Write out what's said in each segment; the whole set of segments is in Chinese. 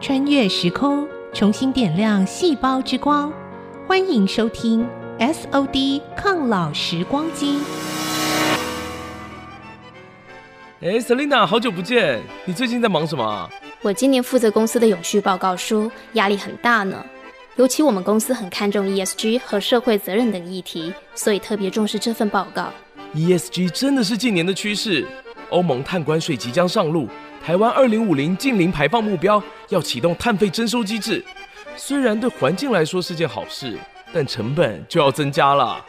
穿越时空，重新点亮细胞之光。欢迎收听 SOD 抗老时光机。哎，Selina，好久不见！你最近在忙什么？我今年负责公司的永续报告书，压力很大呢。尤其我们公司很看重 ESG 和社会责任等议题，所以特别重视这份报告。ESG 真的是近年的趋势。欧盟碳关税即将上路，台湾二零五零近零排放目标要启动碳费征收机制。虽然对环境来说是件好事，但成本就要增加了。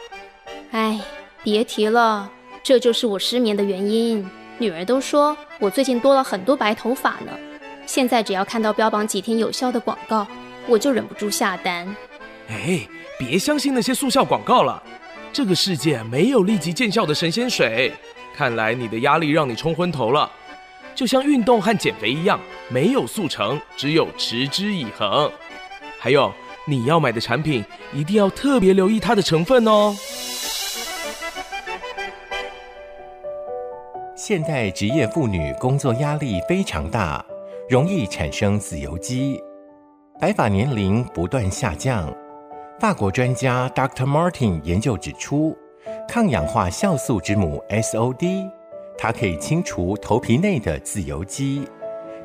哎，别提了，这就是我失眠的原因。女儿都说我最近多了很多白头发呢。现在只要看到标榜几天有效的广告，我就忍不住下单。哎，别相信那些速效广告了，这个世界没有立即见效的神仙水。看来你的压力让你冲昏头了，就像运动和减肥一样，没有速成，只有持之以恒。还有，你要买的产品一定要特别留意它的成分哦。现代职业妇女工作压力非常大，容易产生自由基。白发年龄不断下降。法国专家 Dr. Martin 研究指出，抗氧化酵素之母 SOD，它可以清除头皮内的自由基，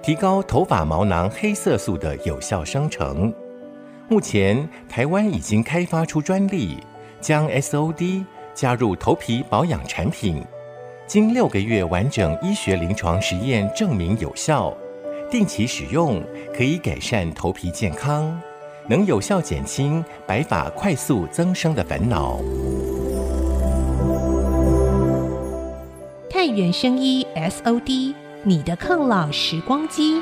提高头发毛囊黑色素的有效生成。目前，台湾已经开发出专利，将 SOD 加入头皮保养产品，经六个月完整医学临床实验证明有效。定期使用可以改善头皮健康，能有效减轻白发快速增生的烦恼。太原生医 SOD，你的抗老时光机。